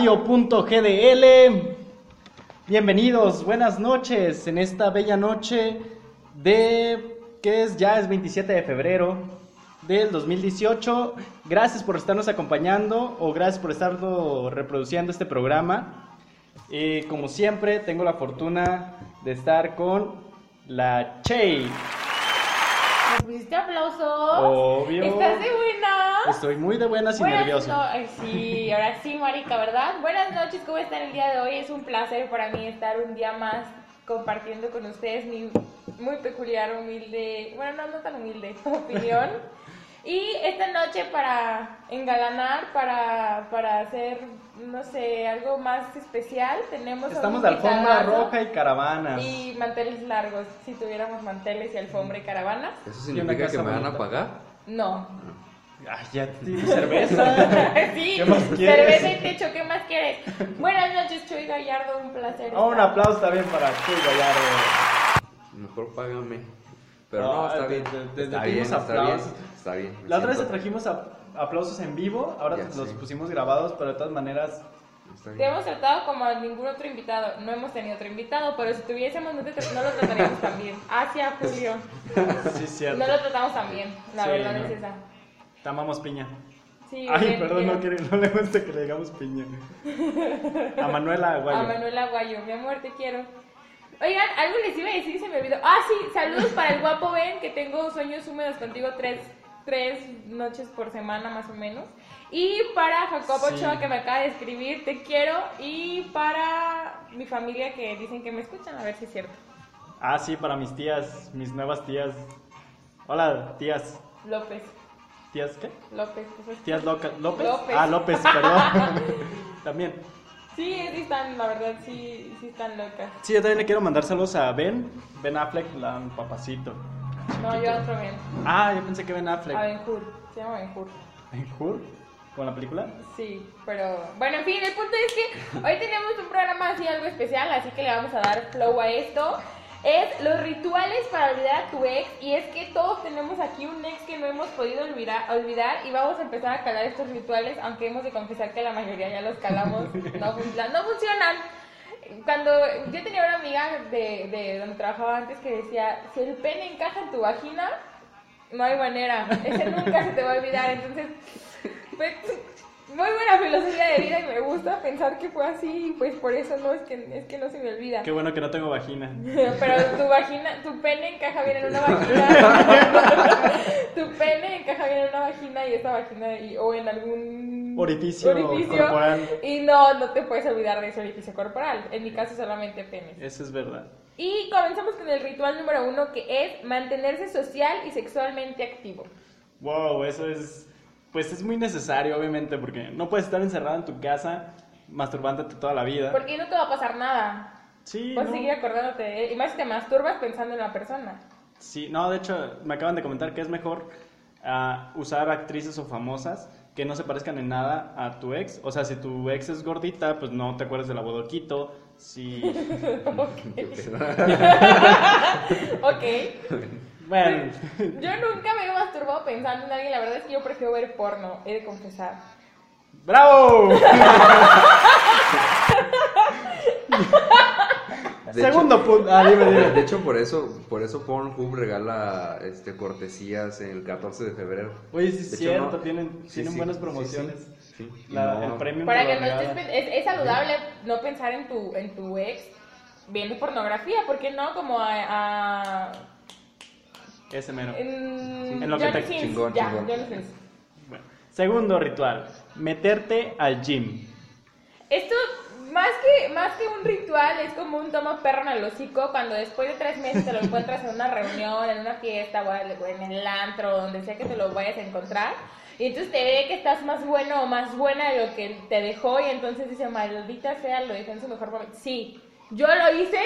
radio.gdl. Bienvenidos, buenas noches en esta bella noche de que es ya es 27 de febrero del 2018. Gracias por estarnos acompañando o gracias por estar reproduciendo este programa. Eh, como siempre, tengo la fortuna de estar con la Che. ¿Me pusiste aplausos? Obvio. ¿Estás de? Estoy muy de buenas y Buenas nervioso. no- ay, sí, ahora sí, marica, ¿verdad? Buenas noches, ¿cómo están el día de hoy? Es un placer para mí estar un día más compartiendo con ustedes mi muy peculiar, humilde, bueno, no, no tan humilde, opinión. Y esta noche para engalanar, para, para hacer, no sé, algo más especial, tenemos... Estamos de alfombra roja y caravanas. Y manteles largos, si tuviéramos manteles y alfombra y caravanas. ¿Eso significa que me van a pagar? No, Ay, ya tienes cerveza. sí, ¿Qué más quieres? cerveza y techo, ¿qué más quieres? Buenas noches, Chuy Gallardo, un placer. Oh, un aplauso también para Chuy Gallardo. Mejor págame. Pero No, no, está te- bien. te- te está bien, está bien. Está bien. La otra vez te trajimos a- aplausos en vivo, ahora Ya los sé. pusimos grabados, pero de todas maneras. Está Te hemos tratado como a ningún otro invitado. No hemos tenido otro invitado, pero si tuviésemos, no, te tra- no lo trataríamos tan bien. Hacia Julio. Sí, cierto. No lo tratamos tan bien, la Sí, verdad no. es esa. Te amamos piña. Sí, Ay, bien, perdón, bien. no, quiere- no le gusta que le digamos piña. A Manuela Aguayo. A Manuela Aguayo, mi amor, te quiero. Oigan, algo les iba a decir y se me olvidó. Ah, sí, saludos para el guapo Ben, que tengo sueños húmedos contigo tres, tres noches por semana más o menos. Y para Jacobo Sí. Ochoa, que me acaba de escribir, te quiero. Y para mi familia, que dicen que me escuchan, a ver si es cierto. Ah, sí, para mis tías, mis nuevas tías. Hola, tías. López, ¿Tías qué? López. ¿qué fue? ¿Tías Loca- López? López. Ah, López, perdón. También. Sí, sí están, la verdad, sí, sí están locas. Sí, yo también le quiero mandar saludos a Ben. Ben Affleck, la, papacito. No, yo otro bien. Ah, yo pensé que Ben Affleck. A Benjur, se llama Benjur. ¿En Hur? ¿Con la película? Sí, pero bueno, en fin, el punto es que hoy tenemos un programa así algo especial, así que le vamos a dar flow a esto. Es los rituales para olvidar a tu ex y es que todos tenemos aquí un ex que no hemos podido olvidar, olvidar y vamos a empezar a calar estos rituales, aunque hemos de confesar que la mayoría ya los calamos, no, fun- no funcionan. Cuando yo tenía una amiga de, de donde trabajaba antes que decía, si el pene encaja en tu vagina, no hay manera, ese nunca se te va a olvidar, entonces pues, muy buena filosofía de vida y me gusta pensar que fue así y pues por eso no es que es que no se me olvida. Qué bueno que no tengo vagina. Pero tu vagina, tu pene encaja bien en una vagina. tu pene encaja bien en una vagina y esta vagina y- o en algún Orificio corporal. Y no, no te puedes olvidar de ese orificio corporal. En mi caso solamente pene. Eso es verdad. Y comenzamos con el ritual número uno que es mantenerse social y sexualmente activo. Wow, eso es. Pues es muy necesario, obviamente, porque no puedes estar encerrado en tu casa masturbándote toda la vida. Porque no te va a pasar nada. Sí, a no. seguir acordándote de él. Y más si te masturbas pensando en la persona. Sí, no, de hecho, me acaban de comentar que es mejor ah, usar actrices o famosas que no se parezcan en nada a tu ex. O sea, si tu ex es gordita, pues no te acuerdas de la bodoquito. Si. ok. Bueno, Yo nunca masturbado pensando en alguien. La verdad es que yo prefiero ver porno. He de confesar. ¡bravo! De Segundo punto. Ah, dime, hecho, dime. de hecho, por eso, por eso Pornhub regala este, cortesías el 14 de febrero. Oye, sí es De hecho, cierto, no- tienen, sí, tienen sí, buenas promociones. sí, La- no- el premio Para que no estés. Es, es saludable no pensar en tu, en tu ex viendo pornografía. ¿Por qué no? Como a. a- Ese mero. en, En lo que te- Sins. chingón, Ya, chingón. Johnny Sins. Bueno, segundo ritual, meterte al gym. Esto, más que, más que un ritual, es como un toma perro en el hocico cuando después de tres meses te lo encuentras en una reunión, en una fiesta, o en el antro, donde sea que te lo vayas a encontrar. Y entonces te ve que estás más bueno o más buena de lo que te dejó y entonces dice, maldita sea, lo dejé en su mejor momento. Sí, yo lo hice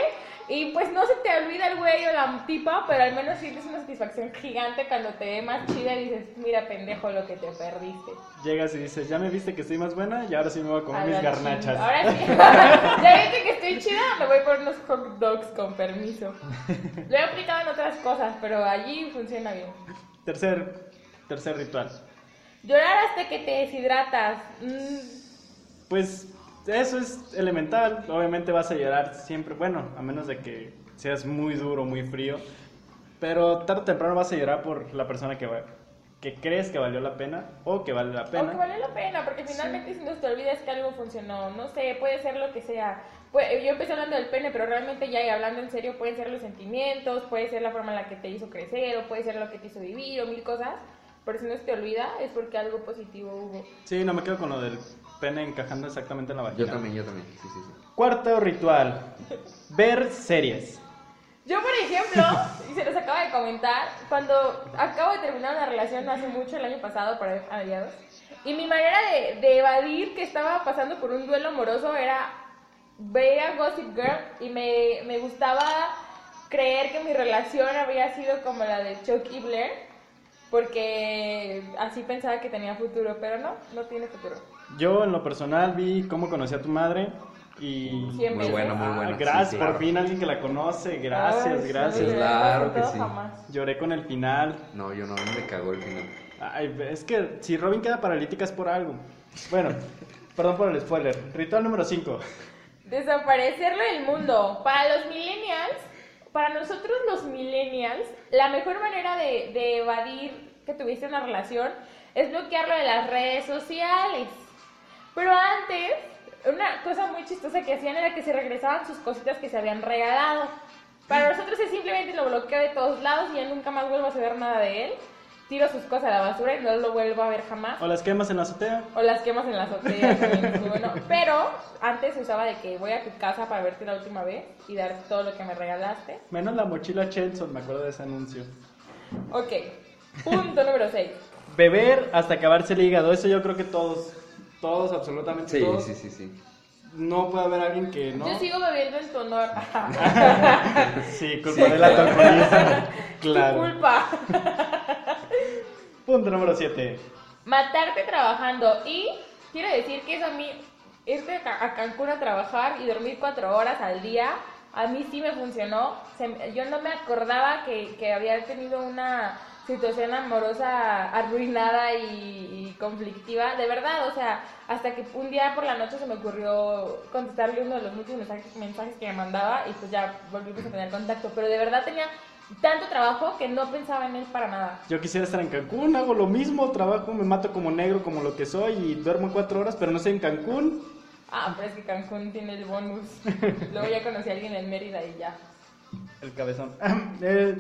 y pues no se te olvida el güey o la tipa, pero al menos sientes una satisfacción gigante cuando te ve más chida y dices, mira pendejo lo que te perdiste. Llegas y dices, ya me viste que estoy más buena y ahora sí me voy a comer A mis garnachas. Ahora sí. ya viste que estoy chida, me voy por unos hot dogs con permiso. Lo he aplicado en otras cosas, pero allí funciona bien. Tercer, tercer ritual. Llorar hasta que te deshidratas. Mm, Pues eso es elemental. Obviamente vas a llorar siempre, bueno, a menos de que seas muy duro, muy frío. Pero tarde o temprano vas a llorar por la persona que, va- que crees que valió la pena o que vale la pena. Aunque vale la pena, porque finalmente si no te olvidas que algo funcionó, no sé, puede ser lo que sea. Yo empecé hablando del pene, pero realmente ya y hablando en serio, pueden ser los sentimientos, puede ser la forma en la que te hizo crecer, o puede ser lo que te hizo vivir, o mil cosas. Pero si no se te olvida, es porque algo positivo hubo. Sí, no me quedo con lo del pene encajando exactamente en la vagina. Yo también, yo también. Sí, sí, sí. Cuarto ritual, ver series. Yo, por ejemplo, y se los acaba de comentar, cuando acabo de terminar una relación hace mucho, el año pasado, para a mediados, y mi manera de, de evadir que estaba pasando por un duelo amoroso era ver a Gossip Girl y me, me gustaba creer que mi relación había sido como la de Chuck y Blair, porque así pensaba que tenía futuro, pero no, no tiene futuro. Yo en lo personal vi cómo conocí a tu madre y... Muy bueno, muy Ah, bueno. gracias, sí, por claro. fin alguien que la conoce, gracias, Ay, gracias. sí, Claro no que sí. jamás. Lloré con el final. No, yo no, a mí me cagó el final. Ay, es que si Robin queda paralítica es por algo. Bueno, perdón por el spoiler. Ritual número 5. Desaparecerlo del mundo. Para los millennials, para nosotros los millennials, la mejor manera de, de evadir que tuviste una relación es bloquearlo de las redes sociales. Pero antes, una cosa muy chistosa que hacían era que se regresaban sus cositas que se habían regalado. Para nosotros es simplemente lo bloqueo de todos lados y ya nunca más vuelvo a saber nada de él. Tiro sus cosas a la basura y no lo vuelvo a ver jamás. O las quemas en la azotea. O las quemas en la azotea también bueno. Pero antes se usaba de que voy a tu casa para verte la última vez y dar todo lo que me regalaste. Menos la mochila Chelson, me acuerdo de ese anuncio. Ok, punto número 6. Beber hasta acabarse el hígado. Eso yo creo que todos, todos, absolutamente Sí, todos. sí, sí, sí. No puede haber alguien que no. Yo sigo bebiendo en tu honor. Sí, culpa del alcoholismo. Tu Claro. culpa. Punto número 7. Matarte trabajando. Y quiero decir que eso a mí, irte a Ca- a Cancún a trabajar y dormir cuatro horas al día, a mí sí me funcionó. Yo no me acordaba que, que había tenido una situación amorosa arruinada y, conflictiva. De verdad, o sea, hasta que un día por la noche se me ocurrió contestarle uno de los muchos mensajes que me mandaba y pues ya volvimos a tener contacto. Pero de verdad tenía tanto trabajo que no pensaba en él para nada. Yo quisiera estar en Cancún, hago lo mismo, trabajo, me mato como negro, como lo que soy, y duermo cuatro horas, pero no estoy en Cancún. Ah, pero es que Cancún tiene el bonus. Luego ya conocí a alguien en Mérida y ya. El cabezón. Eh,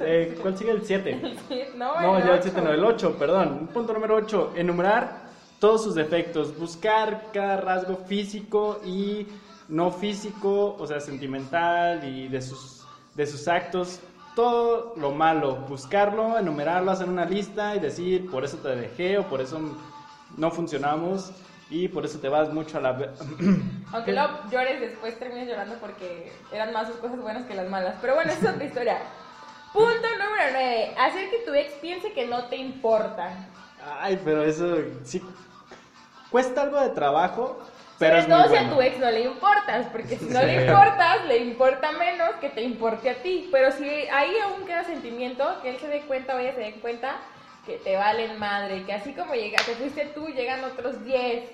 eh, ¿Cuál sigue? El 7. Sí, no, No, el ya el ocho. 7, no, el 8, perdón. Punto número 8. Enumerar todos sus defectos. Buscar cada rasgo físico y no físico, o sea, sentimental y de sus, de sus actos. Todo lo malo. Buscarlo, enumerarlo, hacer una lista y decir, por eso te dejé o por eso no funcionamos y por eso te vas mucho a la... Aunque luego llores después, termines llorando porque eran más sus cosas buenas que las malas. Pero bueno, esa es otra historia. Punto número 9. Hacer que tu ex piense que no te importa. Ay, pero eso sí cuesta algo de trabajo, pero todo si a tu ex no le importas, porque si no Sí. le importas, le importa menos que te importe a ti. Pero si ahí aún queda sentimiento, que él se dé cuenta o ella se dé cuenta que te valen madre, que así como llega, que fuiste tú, llegan otros 10.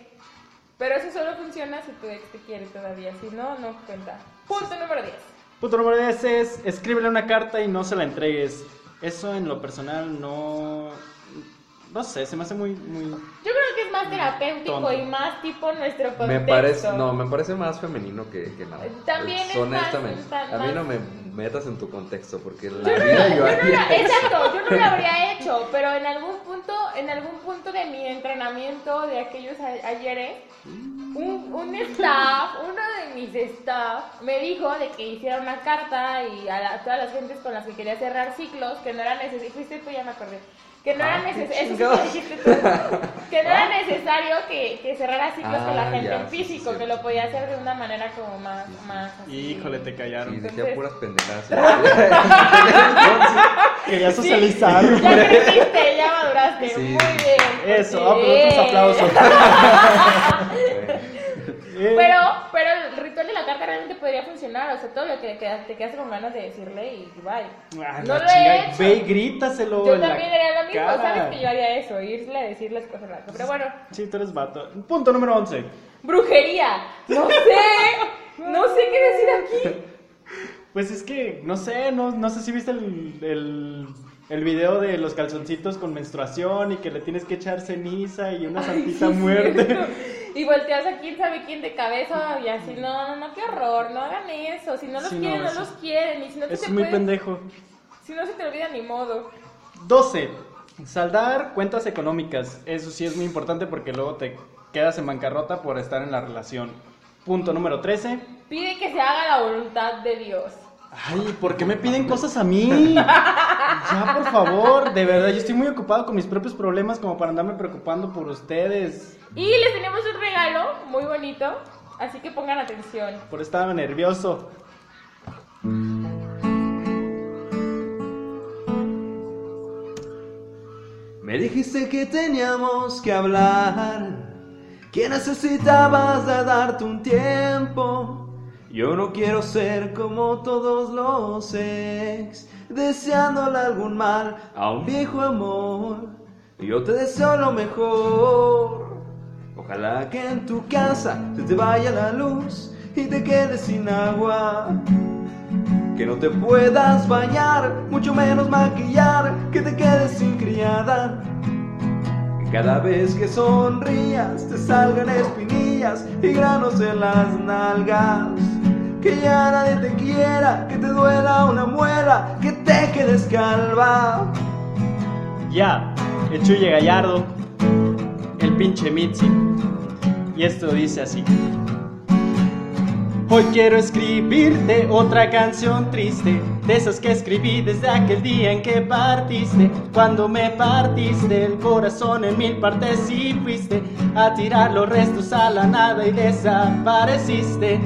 Pero eso solo funciona si tu ex te quiere todavía, si no, no cuenta. Punto número 10. Punto número 10 es escríbele una carta y no se la entregues. Eso en lo personal no... No sé, se me hace muy... muy... Yo creo que es más terapéutico Tonto. y más tipo nuestro contexto. Me parece, no, me parece más femenino que, que nada. También es Honestamente. más- a mí no me metas en tu contexto porque la Yo no, vida lo- yo yo no haría eso. exacto, yo no lo habría hecho, pero en algún punto, en algún punto de mi entrenamiento de aquellos ayeres, un, un staff, uno de mis staff, me dijo de que hiciera una carta y a, la- a todas las gentes con las que quería cerrar ciclos, que no era necesario, fuiste tú ya me acordé, que no era Ah, necesario, sí que no era necesario que, que cerrara ciclos con la Ah, gente ya, en sí, físico, sí, que sí. lo podía hacer de una manera como más, más así. Híjole, te Sí, callaron. decía Entonces- puras pendejadas. Quería Sí, socializar. Ya creciste, ya maduraste. Sí. Muy bien. Eso, ah, pues aplausos. Eh, Pero, pero el ritual de la carta realmente podría funcionar. O sea, todo lo que te quedaste, te quedaste con ganas de decirle y bye. ah, no lo he hecho. Ve y grítaselo. Yo también haría lo mismo. cara. Sabes que yo haría eso, irle a decir las cosas raras. Pero bueno, Sí, tú eres vato. Punto número 11. Brujería. No sé. No sé qué decir aquí. Pues es que, no sé, no, no sé si viste el, el, el video de los calzoncitos con menstruación y que le tienes que echar ceniza y una santita Sí, muerte. Y volteas a quién sabe quién de cabeza y así, no, no, no, qué horror, no hagan eso. Si no los Sí, no, quieren, no, eso los quieren. Y si no te Es te muy puedes- pendejo. Si no se te olvida, ni modo. 12. Saldar cuentas económicas. Eso sí es muy importante porque luego te quedas en bancarrota por estar en la relación. Punto número 13. Pide que se haga la voluntad de Dios. Ay, ¿por qué me piden cosas a mí? Ya, por favor, de verdad, yo estoy muy ocupado con mis propios problemas como para andarme preocupando por ustedes. Y les tenemos un regalo muy bonito, así que pongan atención. Por estar nervioso. Me dijiste que teníamos que hablar, que necesitabas de darte un tiempo. Yo no quiero ser como todos los ex, deseándole algún mal a un viejo amor. Yo te deseo lo mejor. Ojalá que en tu casa se te vaya la luz y te quedes sin agua. Que no te puedas bañar, mucho menos maquillar, que te quedes sin criada. Que cada vez que sonrías te salgan espinillas y granos en las nalgas. Que ya nadie te quiera, que te duela una muela, que te quedes calva. Ya, el Chuye Gallardo, el pinche Mitzi. Y esto dice así. Hoy quiero escribirte otra canción triste, de esas que escribí desde aquel día en que partiste. Cuando me partiste el corazón en mil partes y fuiste a tirar los restos a la nada y desapareciste.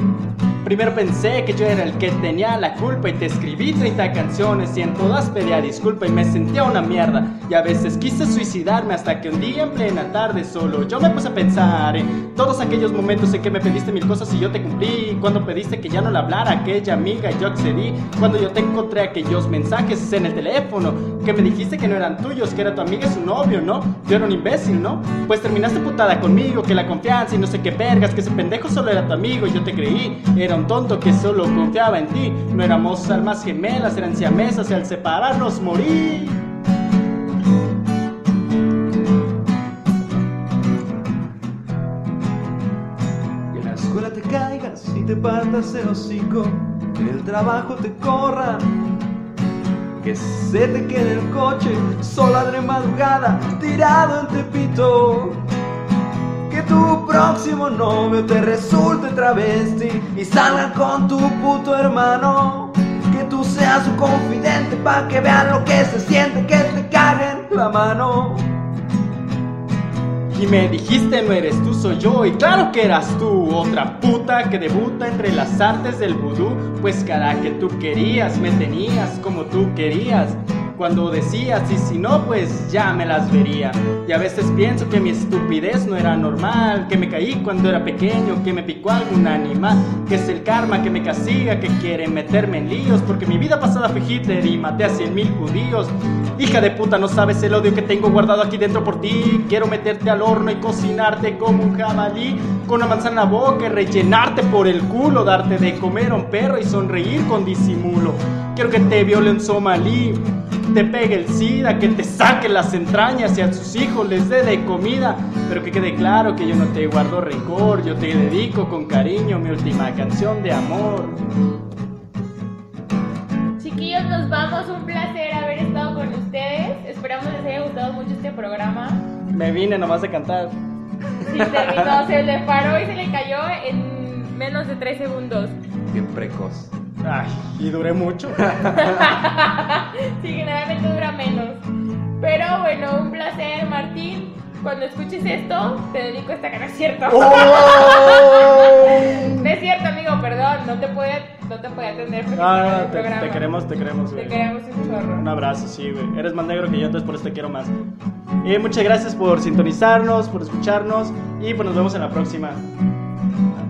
Primero pensé que yo era el que tenía la culpa y te escribí 30 canciones y en todas pedía disculpa y me sentía una mierda. Y a veces quise suicidarme hasta que un día en plena tarde solo yo me puse a pensar en todos aquellos momentos en que me pediste mil cosas y yo te cumplí. Cuando pediste que ya no le hablara aquella amiga y yo accedí. Cuando yo te encontré aquellos mensajes en el teléfono que me dijiste que no eran tuyos, que era tu amiga y su novio, ¿no? Yo era un imbécil, ¿no? Pues terminaste putada conmigo, que la confianza y no sé qué vergas, que ese pendejo solo era tu amigo y yo te creí. Era un tonto que solo confiaba en ti. No éramos almas gemelas, eran siamesas y al separarnos morí. Que en la escuela te caigas y te partas el hocico, que el trabajo te corran, que se te quede el coche sola de madrugada, tirado en Tepito. Que tu próximo novio te resulte travesti y salga con tu puto hermano. Que tú seas su confidente pa' que vean lo que se siente, que te caguen la mano. Y me dijiste no eres tú, soy yo. Y claro que eras tú, otra puta que debuta entre las artes del vudú. Pues cara que tú querías, me tenías como tú querías. Cuando decías y si no, pues ya me las vería. Y a veces pienso que mi estupidez no era normal, que me caí cuando era pequeño, que me picó algún animal, que es el karma que me castiga, que quiere meterme en líos, porque mi vida pasada fue Hitler y maté a cien mil judíos. Hija de puta, no sabes el odio que tengo guardado aquí dentro por ti. Quiero meterte al horno y cocinarte como un jabalí, con una manzana boca y rellenarte por el culo, darte de comer a un perro y sonreír con disimulo. Quiero que te viole somalí, te pegue el SIDA, que te saque las entrañas y a sus hijos les dé de comida. Pero que quede claro que yo no te guardo rencor, yo te dedico con cariño mi última canción de amor. Chiquillos, nos vamos. Un placer haber estado con ustedes. Esperamos les haya gustado mucho este programa. Me vine nomás de cantar. Sí, terminó, se le paró y se le cayó en menos de 3 segundos. Bien precoz. Ay, y duré mucho. Sí, generalmente dura menos. Pero bueno, un placer, Martín. Cuando escuches esto, te dedico esta canción. ¿Es cierto? No es cierto, amigo, perdón. No te puede, no te puede atender porque Ah, el te, programa. te queremos, te queremos, Te güey. queremos un chorro. Un abrazo, sí, güey. Eres más negro que yo, entonces por eso te quiero más. Y muchas gracias por sintonizarnos, por escucharnos y pues nos vemos en la próxima.